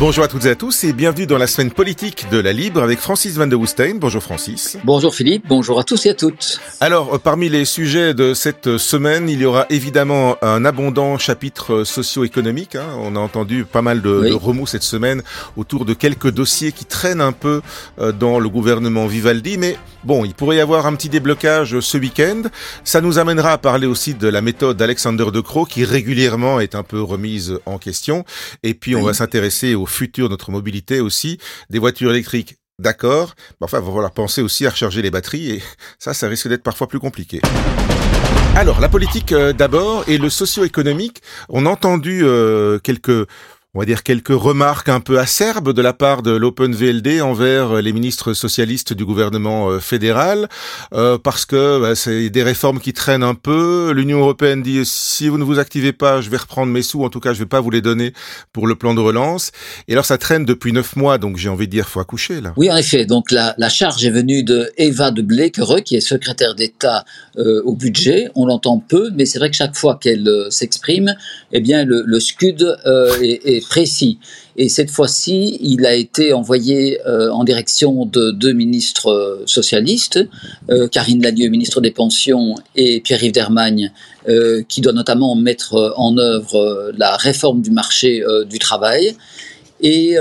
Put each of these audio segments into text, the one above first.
Bonjour à toutes et à tous et bienvenue dans la semaine politique de la Libre avec Francis Van de Woestein. Bonjour Francis. Bonjour Philippe, bonjour à tous et à toutes. Alors, euh, parmi les sujets de cette semaine, il y aura évidemment un abondant chapitre socio-économique. Hein. On a entendu pas mal de, de, remous cette semaine autour de quelques dossiers qui traînent un peu euh, dans le gouvernement Vivaldi, mais bon, il pourrait y avoir un petit déblocage ce week-end. Ça nous amènera à parler aussi de la méthode d'Alexander De Croo qui régulièrement est un peu remise en question. Et puis, on va s'intéresser au futur notre mobilité aussi, des voitures électriques d'accord, mais enfin, il va falloir penser aussi à recharger les batteries et ça, ça risque d'être parfois plus compliqué. Alors, la politique euh, d'abord et le socio-économique. On a entendu euh, quelques on va dire quelques remarques un peu acerbes de la part de l'OpenVLD envers les ministres socialistes du gouvernement euh, fédéral, euh, parce que bah, c'est des réformes qui traînent un peu. L'Union européenne dit si vous ne vous activez pas, je vais reprendre mes sous. En tout cas, je vais pas vous les donner pour le plan de relance. Et alors, ça traîne depuis neuf mois, donc j'ai envie de dire, faut accoucher là. Oui, en effet. Donc la, la charge est venue de Eva de Blekereux, qui est secrétaire d'État euh, au budget. On l'entend peu, mais c'est vrai que chaque fois qu'elle euh, s'exprime, eh bien le, le scud euh, est, précis. Et cette fois-ci, il a été envoyé euh, en direction de deux ministres euh, socialistes, euh, Karine Lanieux, ministre des Pensions, et Pierre-Yves Dermagne, qui doit notamment mettre en œuvre la réforme du marché du travail. Et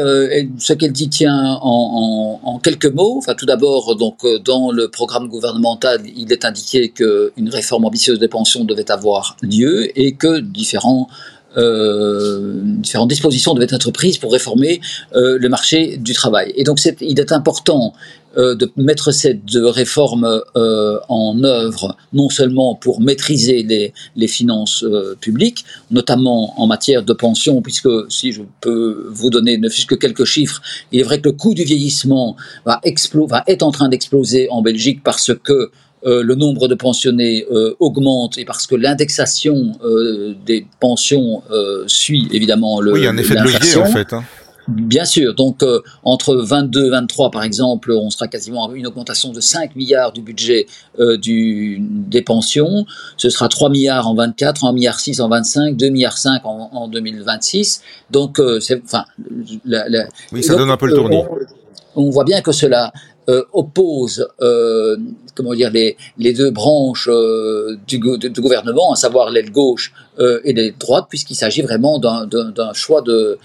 ce qu'elle dit tient en, en, en, quelques mots. Enfin, tout d'abord, donc dans le programme gouvernemental, il est indiqué qu'une réforme ambitieuse des pensions devait avoir lieu et que différents euh, différentes dispositions devaient être prises pour réformer euh, le marché du travail. Et donc, il est important euh, de mettre cette réforme euh, en œuvre, non seulement pour maîtriser les, les finances euh, publiques, notamment en matière de pension, puisque si je peux vous donner ne fût-ce que quelques chiffres, il est vrai que le coût du vieillissement va, va est en train d'exploser en Belgique parce que euh, le nombre de pensionnés euh, augmente et parce que l'indexation euh, des pensions suit évidemment le. Oui, il y a un effet de levier en fait. Hein. Bien sûr, donc euh, entre 22 et 23 par exemple, on sera quasiment à une augmentation de 5 milliards du budget euh, du, des pensions, ce sera 3 milliards en 24, 1 milliard 6 en 25, 2 milliards 5 en, en 2026. Donc euh, c'est enfin la, la, Oui, ça donc, donne un peu le tournis. On, on voit bien que cela euh, oppose euh, comment dire les, deux branches euh, du, gouvernement, à savoir l'aile gauche et l'aile droite, puisqu'il s'agit vraiment d'un choix de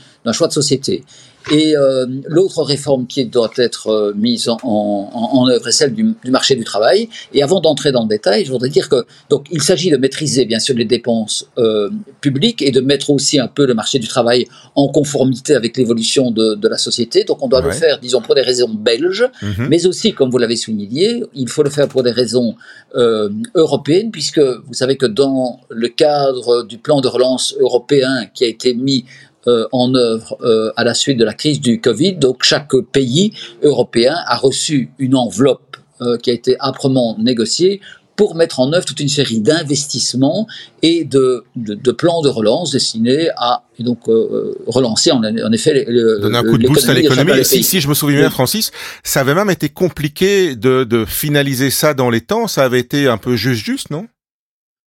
société. Et euh, l'autre réforme qui doit être euh, mise en, en, en, œuvre est celle du, du, marché du travail. Et avant d'entrer dans le détail, je voudrais dire que donc il s'agit de maîtriser bien sûr les dépenses euh, publiques et de mettre aussi un peu le marché du travail en conformité avec l'évolution de, de, la société. Donc on doit ouais. le faire, disons, pour des raisons belges, mm -hmm. mais aussi, comme vous l'avez souligné, il faut le faire pour des raisons euh, européennes, puisque vous savez que dans le cadre du plan de relance européen qui a été mis euh, en œuvre euh, à la suite de la crise du Covid. Donc chaque pays européen a reçu une enveloppe euh, qui a été âprement négociée pour mettre en œuvre toute une série d'investissements et de, de, de, plans de relance destinés à et donc euh, relancer en, en, effet le, donner un coup de boost à l'économie. Si, si je me souviens bien, Francis, ça avait même été compliqué de, de finaliser ça dans les temps. Ça avait été un peu juste juste, non?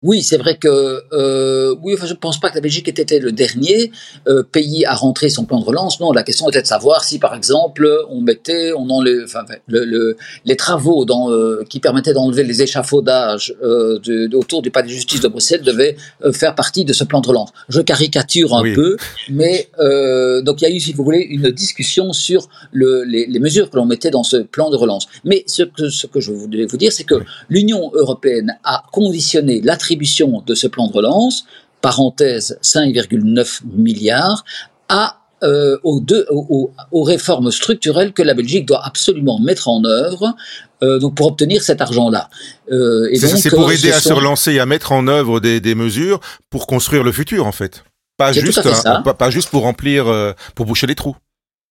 Oui, c'est vrai que euh, oui, enfin, je ne pense pas que la Belgique était le dernier euh, pays à rentrer son plan de relance. Non, la question était de savoir si, par exemple, on mettait, on enlève, enfin, le, le, les travaux dans, euh, qui permettaient d'enlever les échafaudages de, de, autour du palais de justice de Bruxelles devaient faire partie de ce plan de relance. Je caricature un oui. peu, mais donc il y a eu, si vous voulez, une discussion sur le, les, les, mesures que l'on mettait dans ce plan de relance. Mais ce que, ce que je voulais vous dire, c'est que oui. l'Union européenne a conditionné l'attribution de ce plan de relance, parenthèse 5,9 milliards, à euh, aux, deux, aux, aux, réformes structurelles que la Belgique doit absolument mettre en œuvre euh, donc pour obtenir cet argent-là. Euh, c'est pour aider à sont... se relancer et à mettre en œuvre des, des, mesures pour construire le futur en fait. Pas juste, un, pas, pas, juste pour remplir, pour boucher les trous.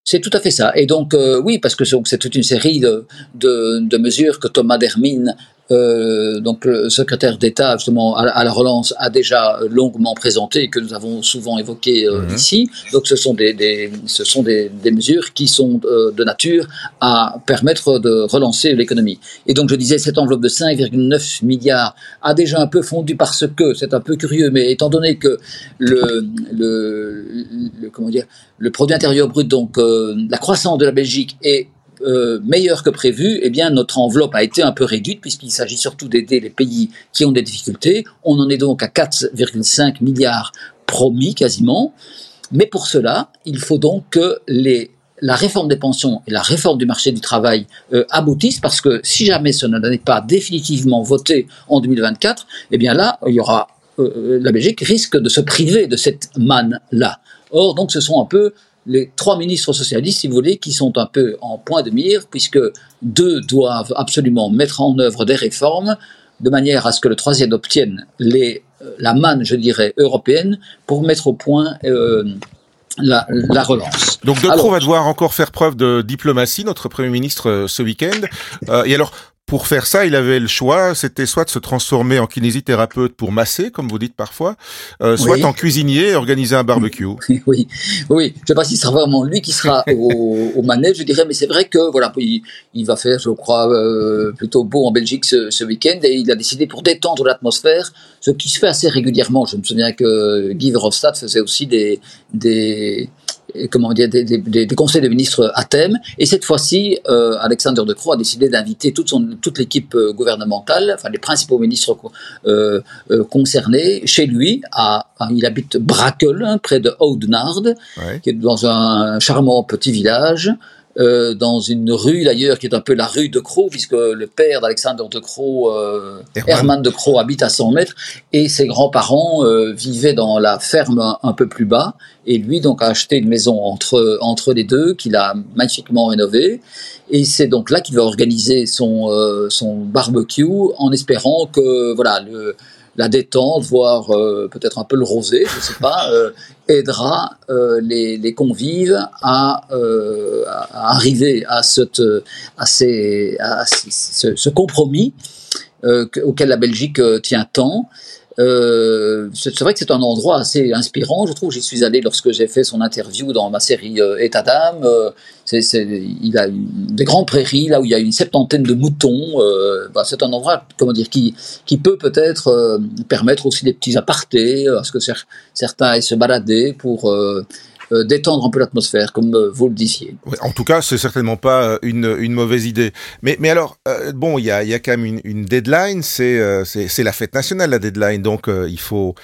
C'est tout à fait ça. Et donc, euh, oui, parce que c'est toute une série de, de, de, mesures que Thomas Dermine euh, donc le secrétaire d'État justement à, la relance a déjà longuement présenté que nous avons souvent évoqué euh, mhm. ici. Donc ce sont des, des ce sont des, des, mesures qui sont euh, de nature à permettre de relancer l'économie. Et donc je disais cette enveloppe de 5,9 milliards a déjà un peu fondu parce que c'est un peu curieux, mais étant donné que le, le, le comment dire le produit intérieur brut donc la croissance de la Belgique est euh, meilleur que prévu, eh bien notre enveloppe a été un peu réduite puisqu'il s'agit surtout d'aider les pays qui ont des difficultés. On en est donc à 4,5 milliards promis quasiment. Mais pour cela, il faut donc que la réforme des pensions et la réforme du marché du travail euh, aboutissent parce que si jamais ce n'est pas définitivement voté en 2024, eh bien là, il y aura euh, la Belgique risque de se priver de cette manne-là. Or, donc, ce sont un peu les trois ministres socialistes, si vous voulez, qui sont un peu en point de mire, puisque deux doivent absolument mettre en œuvre des réformes, de manière à ce que le troisième obtienne les, euh, la manne, je dirais, européenne, pour mettre au point euh, la, la, relance. Donc De Croo va devoir encore faire preuve de diplomatie, notre Premier ministre, euh, ce week-end. Euh, et alors, pour faire ça, il avait le choix, c'était soit de se transformer en kinésithérapeute pour masser, comme vous dites parfois, euh, soit en cuisinier et organiser un barbecue. Oui, oui. Je ne sais pas si ce sera vraiment lui qui sera au, au manège, je dirais, mais c'est vrai que voilà, il, il, va faire, je crois, euh, plutôt beau en Belgique ce, ce week-end et il a décidé pour détendre l'atmosphère, ce qui se fait assez régulièrement. Je me souviens que Guy Verhofstadt faisait aussi des, des comment dire, des, des, des, conseils de ministres à thème. Et cette fois-ci, euh, Alexander De Croo a décidé d'inviter toute, son, toute l'équipe euh, gouvernementale, enfin les principaux ministres euh, euh, concernés, chez lui. À, il habite Brakel, hein, près de Oudenaarde, qui est dans un charmant petit village. Euh, dans une rue d'ailleurs qui est un peu la rue de Croix, puisque le père d'Alexandre de Croix, euh, Herman. de Croix, habite à 100 mètres, et ses grands-parents euh, vivaient dans la ferme un, peu plus bas, et lui donc a acheté une maison entre, entre les deux, qu'il a magnifiquement rénovée, et c'est donc là qu'il va organiser son, euh, son barbecue, en espérant que voilà le la détente, voire euh, peut-être un peu le rosé, je ne sais pas, euh, aidera euh, les, convives à, à, arriver à, ces, à ce, ce, compromis auquel la Belgique tient tant. Euh, c'est vrai que c'est un endroit assez inspirant, je trouve. J'y suis allé lorsque j'ai fait son interview dans ma série euh, État d'âme. Euh, il a des grandes prairies là où il y a une septantaine de moutons. Euh, bah, c'est un endroit, comment dire, qui, qui peut peut-être euh, permettre aussi des petits apartés, à ce que certains aillent se balader pour euh, détendre un peu l'atmosphère, comme euh, vous le disiez. en tout cas, c'est certainement pas euh, une, une mauvaise idée. Mais, mais alors, bon, il y a, y a quand même une, une deadline, c'est c'est la fête nationale, la deadline, donc il faut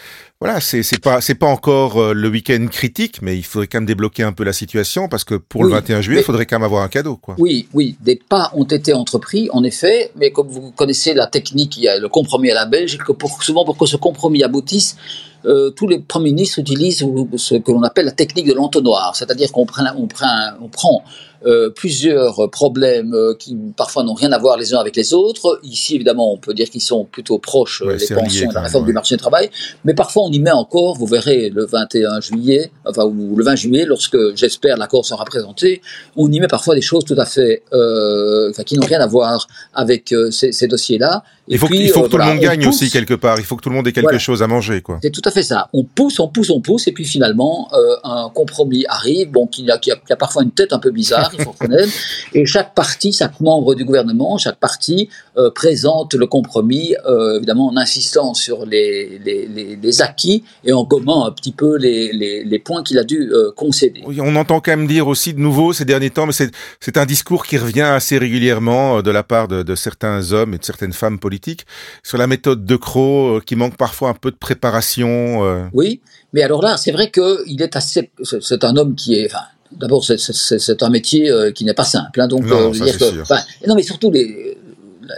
voilà, c'est c'est pas c'est pas encore le week-end critique, mais il faudrait quand même débloquer un peu la situation parce que pour le 21 juillet, il faudrait quand même avoir un cadeau, quoi. Oui, oui, des pas ont été entrepris, en effet, mais comme vous connaissez la technique, il y a le compromis à la belge, que pour, souvent pour que ce compromis aboutisse, euh, tous les premiers ministres utilisent ce que l'on appelle la technique de l'entonnoir, c'est-à-dire qu'on prend, on prend, on prend euh, plusieurs problèmes euh, qui parfois n'ont rien à voir les uns avec les autres. Ici, évidemment, on peut dire qu'ils sont plutôt proches, ouais, les pensions et la réforme du marché du travail, mais parfois on y met encore, vous verrez, le 21 juillet, enfin, ou le 20 juillet, lorsque, j'espère, l'accord sera présenté, on y met parfois des choses tout à fait, euh, qui n'ont rien à voir avec euh, ces, ces dossiers-là. Il faut, il faut que tout le monde gagne aussi quelque part. Il faut que tout le monde ait quelque chose à manger, quoi. C'est tout à fait ça. On pousse, on pousse, on pousse, et puis finalement, un compromis arrive, bon, qui a, qui, a, qui a parfois une tête un peu bizarre, il faut reconnaître. Et chaque parti, chaque membre du gouvernement, chaque parti euh, présente le compromis, euh, évidemment en insistant sur les, les, les, les, acquis et en gommant un petit peu les, points qu'il a dû euh, concéder. Oui, on entend quand même dire aussi de nouveau ces derniers temps, mais c'est un discours qui revient assez régulièrement de la part de, de, certains hommes et de certaines femmes politiques sur la méthode de Croc, euh, qui manque parfois un peu de préparation. Oui, mais alors là, c'est vrai qu'il est assez, c'est un homme qui est, enfin, D'abord, c'est un métier euh, qui n'est pas simple. Hein, donc, non, euh, dire que, non, mais surtout les,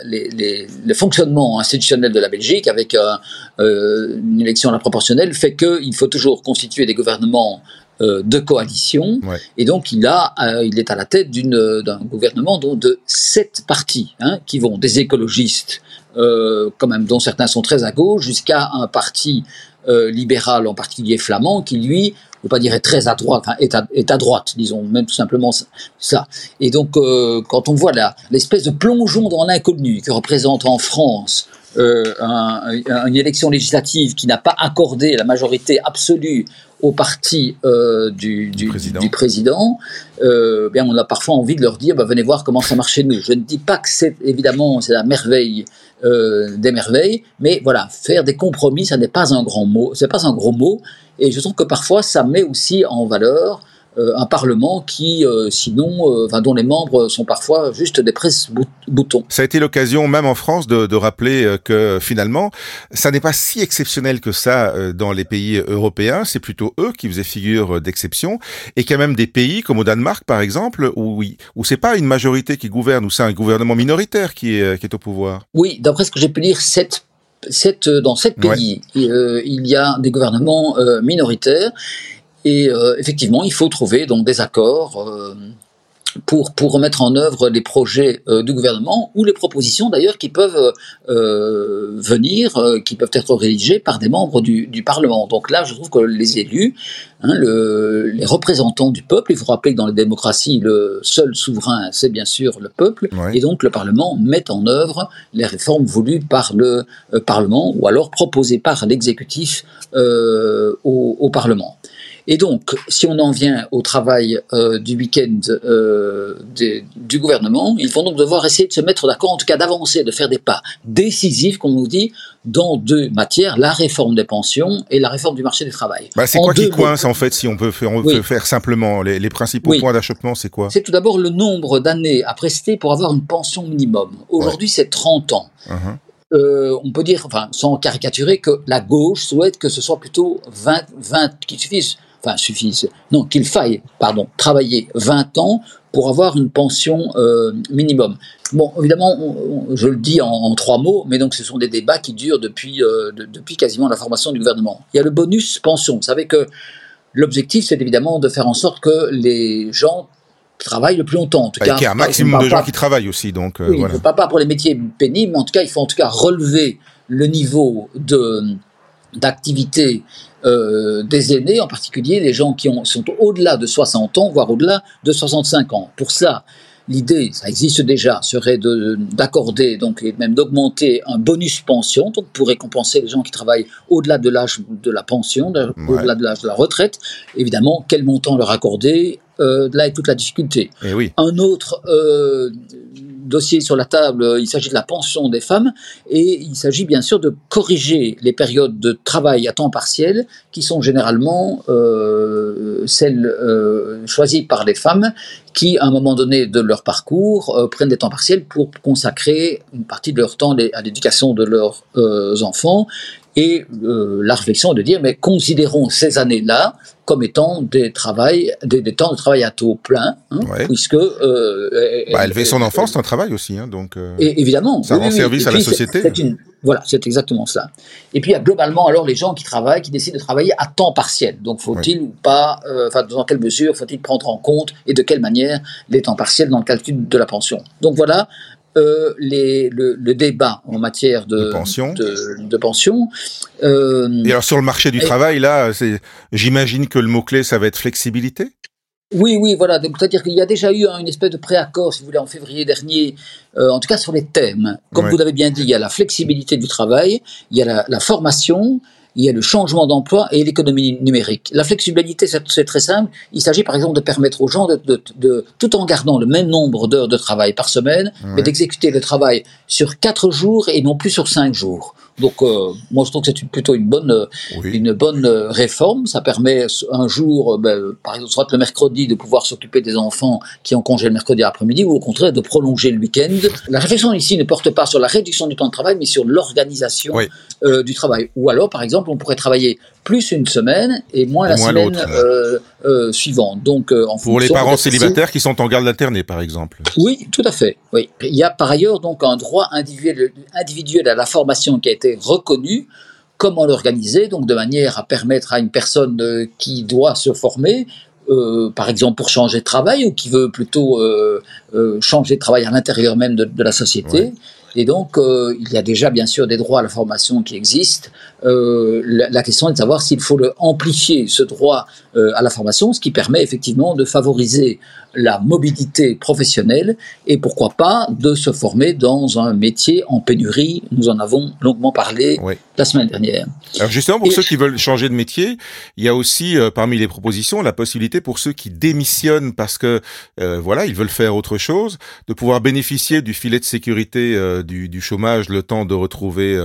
les, les, le fonctionnement institutionnel de la Belgique, avec euh, euh une élection à la proportionnelle, fait qu'il faut toujours constituer des gouvernements euh, de coalition. Ouais. Et donc, il, a, il est à la tête d'un gouvernement dont de sept partis, hein, qui vont des écologistes, quand même, dont certains sont très à gauche, jusqu'à un parti libéral, en particulier flamand, qui lui veux pas dire très à droite, à, est à droite, disons même tout simplement ça. Et donc, euh, quand on voit l'espèce de plongeon dans l'inconnu que représente en France euh, une élection législative qui n'a pas accordé la majorité absolue au parti euh, du, du, président, euh, bien on a parfois envie de leur dire bah, venez voir comment ça marche chez nous. Je ne dis pas que c'est évidemment c'est la merveille euh, des merveilles, mais voilà faire des compromis ça n'est pas un grand mot, c'est pas un gros mot, et je trouve que parfois ça met aussi en valeur un Parlement qui, euh, sinon, euh, enfin, dont les membres sont parfois juste des presse-boutons. Ça a été l'occasion, même en France, de, de rappeler que finalement, ça n'est pas si exceptionnel que ça dans les pays européens. C'est plutôt eux qui faisaient figure d'exception, et qu'il y a même des pays comme au Danemark, par exemple, où où c'est pas une majorité qui gouverne, où c'est un gouvernement minoritaire qui est qui est au pouvoir. Oui, d'après ce que j'ai pu lire, sept dans sept pays, il y a des gouvernements minoritaires et euh, effectivement, il faut trouver donc des accords euh, pour, pour remettre en œuvre les projets euh, du gouvernement ou les propositions d'ailleurs qui peuvent euh, venir, qui peuvent être rédigées par des membres du, du, Parlement. Donc là, je trouve que les élus, hein, le, les représentants du peuple, il faut rappeler que dans les démocraties, le seul souverain, c'est bien sûr le peuple, et donc le Parlement met en œuvre les réformes voulues par le Parlement ou alors proposées par l'exécutif au, au Parlement. Et donc, si on en vient au travail euh, du week-end euh, du gouvernement, ils vont donc devoir essayer de se mettre d'accord, en tout cas d'avancer, de faire des pas décisifs, comme on nous dit, dans deux matières, la réforme des pensions et la réforme du marché du travail. Bah, c'est quoi qui coince, en fait, si on peut faire, on peut faire simplement les, les principaux points d'achoppement, c'est quoi? C'est tout d'abord le nombre d'années à prester pour avoir une pension minimum. Aujourd'hui, c'est 30 ans. Uh-huh. Euh, on peut dire, enfin, sans caricaturer, que la gauche souhaite que ce soit plutôt 20, 20 qui suffisent enfin suffise, non, qu'il faille, pardon, travailler 20 ans pour avoir une pension euh, minimum. Bon, évidemment, je le dis en, trois mots, mais donc ce sont des débats qui durent depuis, euh, depuis quasiment la formation du gouvernement. Il y a le bonus pension. Vous savez que l'objectif, c'est évidemment de faire en sorte que les gens travaillent le plus longtemps. En tout cas, il y a un maximum de gens qui travaillent aussi, donc euh, voilà. Pas, pas pour les métiers pénibles, mais en tout cas, il faut en tout cas relever le niveau de d'activité euh, des aînés, en particulier les gens qui ont, sont au-delà de 60 ans, voire au-delà de 65 ans. Pour ça, l'idée, ça existe déjà, serait d'accorder donc et même d'augmenter un bonus pension, donc pour récompenser les gens qui travaillent au-delà de l'âge de la pension, au-delà de l'âge de la retraite. Évidemment, quel montant leur accorder euh, Là est toute la difficulté. Eh oui. Un autre euh, dossier sur la table, il s'agit de la pension des femmes et il s'agit bien sûr de corriger les périodes de travail à temps partiel qui sont généralement euh, celles choisies par les femmes qui, à un moment donné de leur parcours, prennent des temps partiels pour consacrer une partie de leur temps à l'éducation de leurs enfants et euh, la réflexion de dire, mais considérons ces années-là comme étant des, travail, des, temps de travail à taux plein, hein, puisque... Euh, bah, élever son enfant, c'est un travail aussi, hein, donc... Euh, et, évidemment. Ça rend service à la société. voilà, c'est exactement ça. Et puis il y a globalement alors les gens qui travaillent, qui décident de travailler à temps partiel. Donc faut-il ou pas, euh, enfin dans quelle mesure faut-il prendre en compte et de quelle manière les temps partiels dans le calcul de la pension? Donc voilà euh, les, le, le, débat en matière de, de pension. De, de pension. Euh, et alors sur le marché du travail, là, j'imagine que le mot-clé, ça va être flexibilité? Oui, oui, voilà. C'est-à-dire qu'il y a déjà eu une espèce de préaccord, si vous voulez, en février dernier, euh, en tout cas sur les thèmes. Comme vous l'avez bien dit, il y a la flexibilité du travail, il y a la, la formation, il y a le changement d'emploi et l'économie numérique. La flexibilité, c'est très simple. Il s'agit par exemple de permettre aux gens, de, de, de tout en gardant le même nombre d'heures de travail par semaine, mais d'exécuter le travail sur quatre jours et non plus sur cinq jours. Donc, euh, moi, je trouve que c'est plutôt une bonne, euh, une bonne euh, réforme. Ça permet un jour, ben, par exemple, soit le mercredi, de pouvoir s'occuper des enfants qui ont congé le mercredi après-midi, ou au contraire, de prolonger le week-end. La réflexion ici ne porte pas sur la réduction du temps de travail, mais sur l'organisation du travail. Ou alors, par exemple, on pourrait travailler plus une semaine et moins, la semaine euh, euh, suivante. Donc, euh, en pour les parents célibataires qui sont en garde alternée, par exemple. Oui, tout à fait. Oui, il y a par ailleurs donc un droit individuel, individuel à la formation qui a été reconnu. Comment l'organiser Donc, de manière à permettre à une personne euh, qui doit se former euh, par exemple pour changer de travail ou qui veut plutôt euh, euh, changer de travail à l'intérieur même de, de la société, Et donc, il y a déjà bien sûr des droits à la formation qui existent. La, la, question est de savoir s'il faut le amplifier, ce droit à la formation, ce qui permet effectivement de favoriser la mobilité professionnelle et pourquoi pas de se former dans un métier en pénurie. Nous en avons longuement parlé la semaine dernière. Alors justement, pour ceux qui veulent changer de métier, il y a aussi euh, parmi les propositions la possibilité pour ceux qui démissionnent parce que euh, voilà ils veulent faire autre chose, de pouvoir bénéficier du filet de sécurité euh, du, du, chômage le temps de retrouver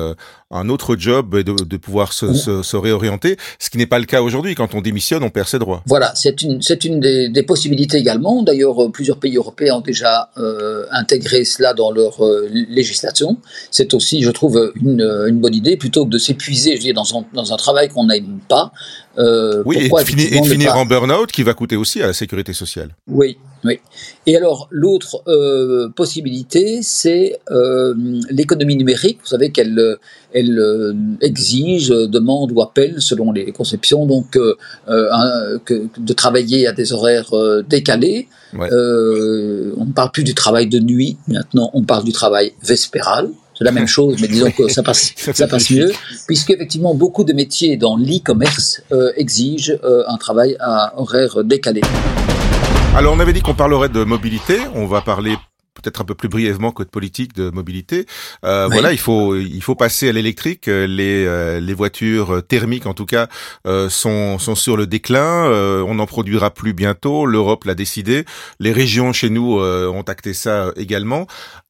un autre job et de, de pouvoir se, se, se, réorienter, ce qui n'est pas le cas aujourd'hui. Quand on démissionne, on perd ses droits. Voilà, c'est une, c'est une des, des, possibilités également. D'ailleurs, plusieurs pays européens ont déjà euh, intégré cela dans leur euh, législation. C'est aussi, je trouve, une, bonne idée, plutôt que de s'épuiser dans, dans un travail qu'on n'aime pas. Euh, oui, et, finir, et finir en burn-out qui va coûter aussi à la sécurité sociale. Oui, oui. Et alors, l'autre euh, possibilité, c'est euh, l'économie numérique. Vous savez qu'elle elle, exige, demande ou appelle, selon les conceptions, donc un, que, de travailler à des horaires décalés. Ouais. on ne parle plus du travail de nuit, maintenant on parle du travail vespéral. C'est la même chose, mais disons que ça passe, ça passe mieux, puisque effectivement beaucoup de métiers dans l'e-commerce euh, exigent euh, un travail à horaire décalé. Alors on avait dit qu'on parlerait de mobilité, on va parler peut-être un peu plus brièvement que de politique de mobilité. Euh, oui. Voilà, il faut il faut passer à l'électrique. Les euh, les voitures thermiques en tout cas euh, sont sont sur le déclin. Euh, on n'en produira plus bientôt. L'Europe l'a décidé. Les régions chez nous euh, ont acté ça également.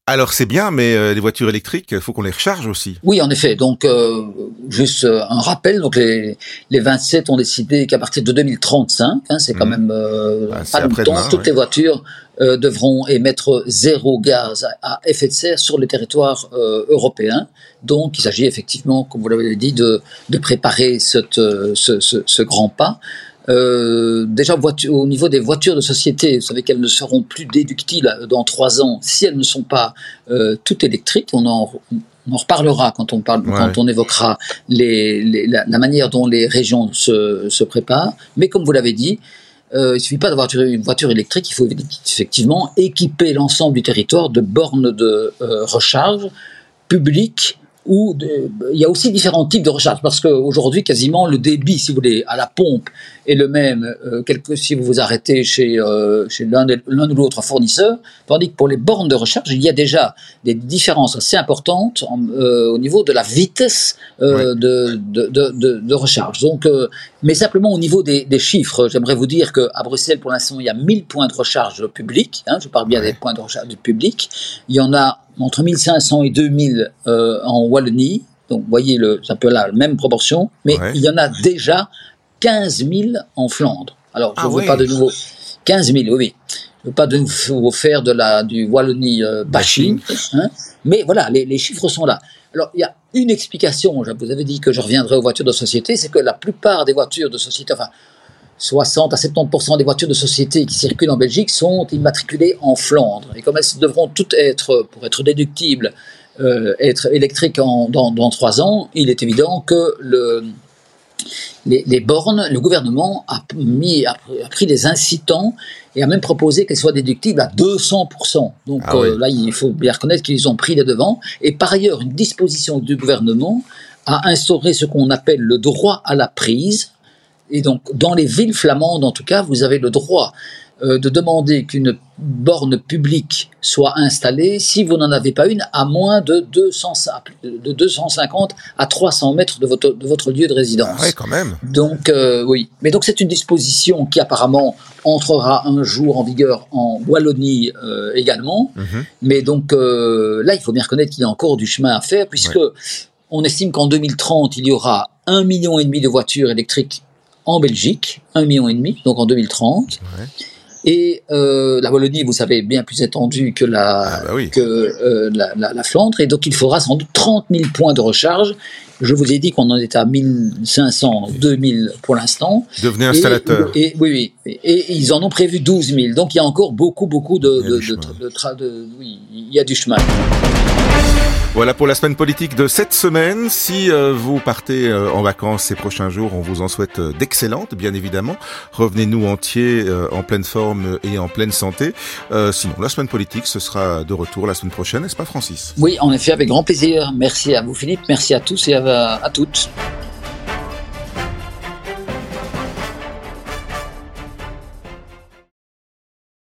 Alors c'est bien, mais euh, les voitures électriques, il faut qu'on les recharge aussi. Oui, en effet. Donc, euh, juste un rappel. Donc, les, les 27 ont décidé qu'à partir de 2035, hein, c'est quand mmh. même euh, ah, pas longtemps, toutes ouais. les voitures euh, devront émettre zéro gaz à effet de serre sur le territoire européen. Donc, il s'agit effectivement, comme vous l'avez dit, de, de préparer cette, ce, ce, ce grand pas. Euh, déjà au niveau des voitures de société, vous savez qu'elles ne seront plus déductibles dans trois ans si elles ne sont pas euh, toutes électriques. On en, on en reparlera quand on parle, ouais. quand on évoquera les, les, la, la, manière dont les régions se, se préparent. Mais comme vous l'avez dit, euh, il suffit pas d'avoir une voiture électrique, il faut effectivement équiper l'ensemble du territoire de bornes de euh, recharge publiques où il y a aussi différents types de recharge parce qu'aujourd'hui quasiment le débit si vous voulez à la pompe est le même euh, quelque, si vous vous arrêtez chez, euh, chez l'un ou l'autre fournisseur tandis que pour les bornes de recharge il y a déjà des différences assez importantes en, euh, au niveau de la vitesse ouais. de, de, de, de, recharge donc mais simplement au niveau des, des chiffres j'aimerais vous dire qu'à Bruxelles pour l'instant il y a 1000 points de recharge publics hein, je parle bien ouais. des points de recharge publics il y en a entre 1500 et 2000 euh, en Wallonie. Donc, vous voyez, c'est un peu la même proportion. Mais ouais. il y en a déjà 15 000 en Flandre. Alors, je ne ah, veux pas de nouveau. 15 000, oui, oui. Je ne veux pas de nouveau faire de la, du Wallonie euh, bashing. Hein, mais voilà, les, les chiffres sont là. Alors, il y a une explication. Je vous avais dit que je reviendrai aux voitures de société. C'est que la plupart des voitures de société, enfin, 60 à 70% des voitures de société qui circulent en Belgique sont immatriculées en Flandre. Et comme elles devront toutes être, pour être déductibles, euh, être électriques en, dans, dans 3 ans, il est évident que le, les, les, bornes, le gouvernement a, mis, a, a, pris des incitants et a même proposé qu'elles soient déductibles à 200%. Donc ah oui. euh, là, il faut bien reconnaître qu'ils ont pris les devants. Et par ailleurs, une disposition du gouvernement a instauré ce qu'on appelle le droit à la prise, et donc, dans les villes flamandes, en tout cas, vous avez le droit euh, de demander qu'une borne publique soit installée si vous n'en avez pas une à moins de, 200, de 250 à 300 mètres de votre, de votre lieu de résidence. Ah ouais, quand même. Donc, euh, oui. Mais donc, c'est une disposition qui apparemment entrera un jour en vigueur en Wallonie euh, également. Mm -hmm. Mais donc, là, il faut bien reconnaître qu'il y a encore du chemin à faire puisque ouais. on estime qu'en 2030, il y aura un million et demi de voitures électriques en Belgique, un million et demi, donc en 2030. Ouais. Et euh, la Wallonie, vous savez, bien plus étendue que la, ah bah oui. que, euh, la, la, la, Flandre, et donc il faudra sans doute 30 000 points de recharge. Je vous ai dit qu'on en était à 1500, 2000 pour l'instant. Devenez installateur. Et, oui, oui. Et, ils en ont prévu 12 000. Donc il y a encore beaucoup, beaucoup de, de, de, de oui, il y a du chemin. Voilà pour la semaine politique de cette semaine. Si euh, vous partez euh, en vacances ces prochains jours, on vous en souhaite euh, d'excellentes, bien évidemment. Revenez-nous entiers, en pleine forme et en pleine santé. sinon, la semaine politique, ce sera de retour la semaine prochaine, n'est-ce pas Francis? Oui, en effet, avec grand plaisir. Merci à vous Philippe, merci à tous et à, à toutes.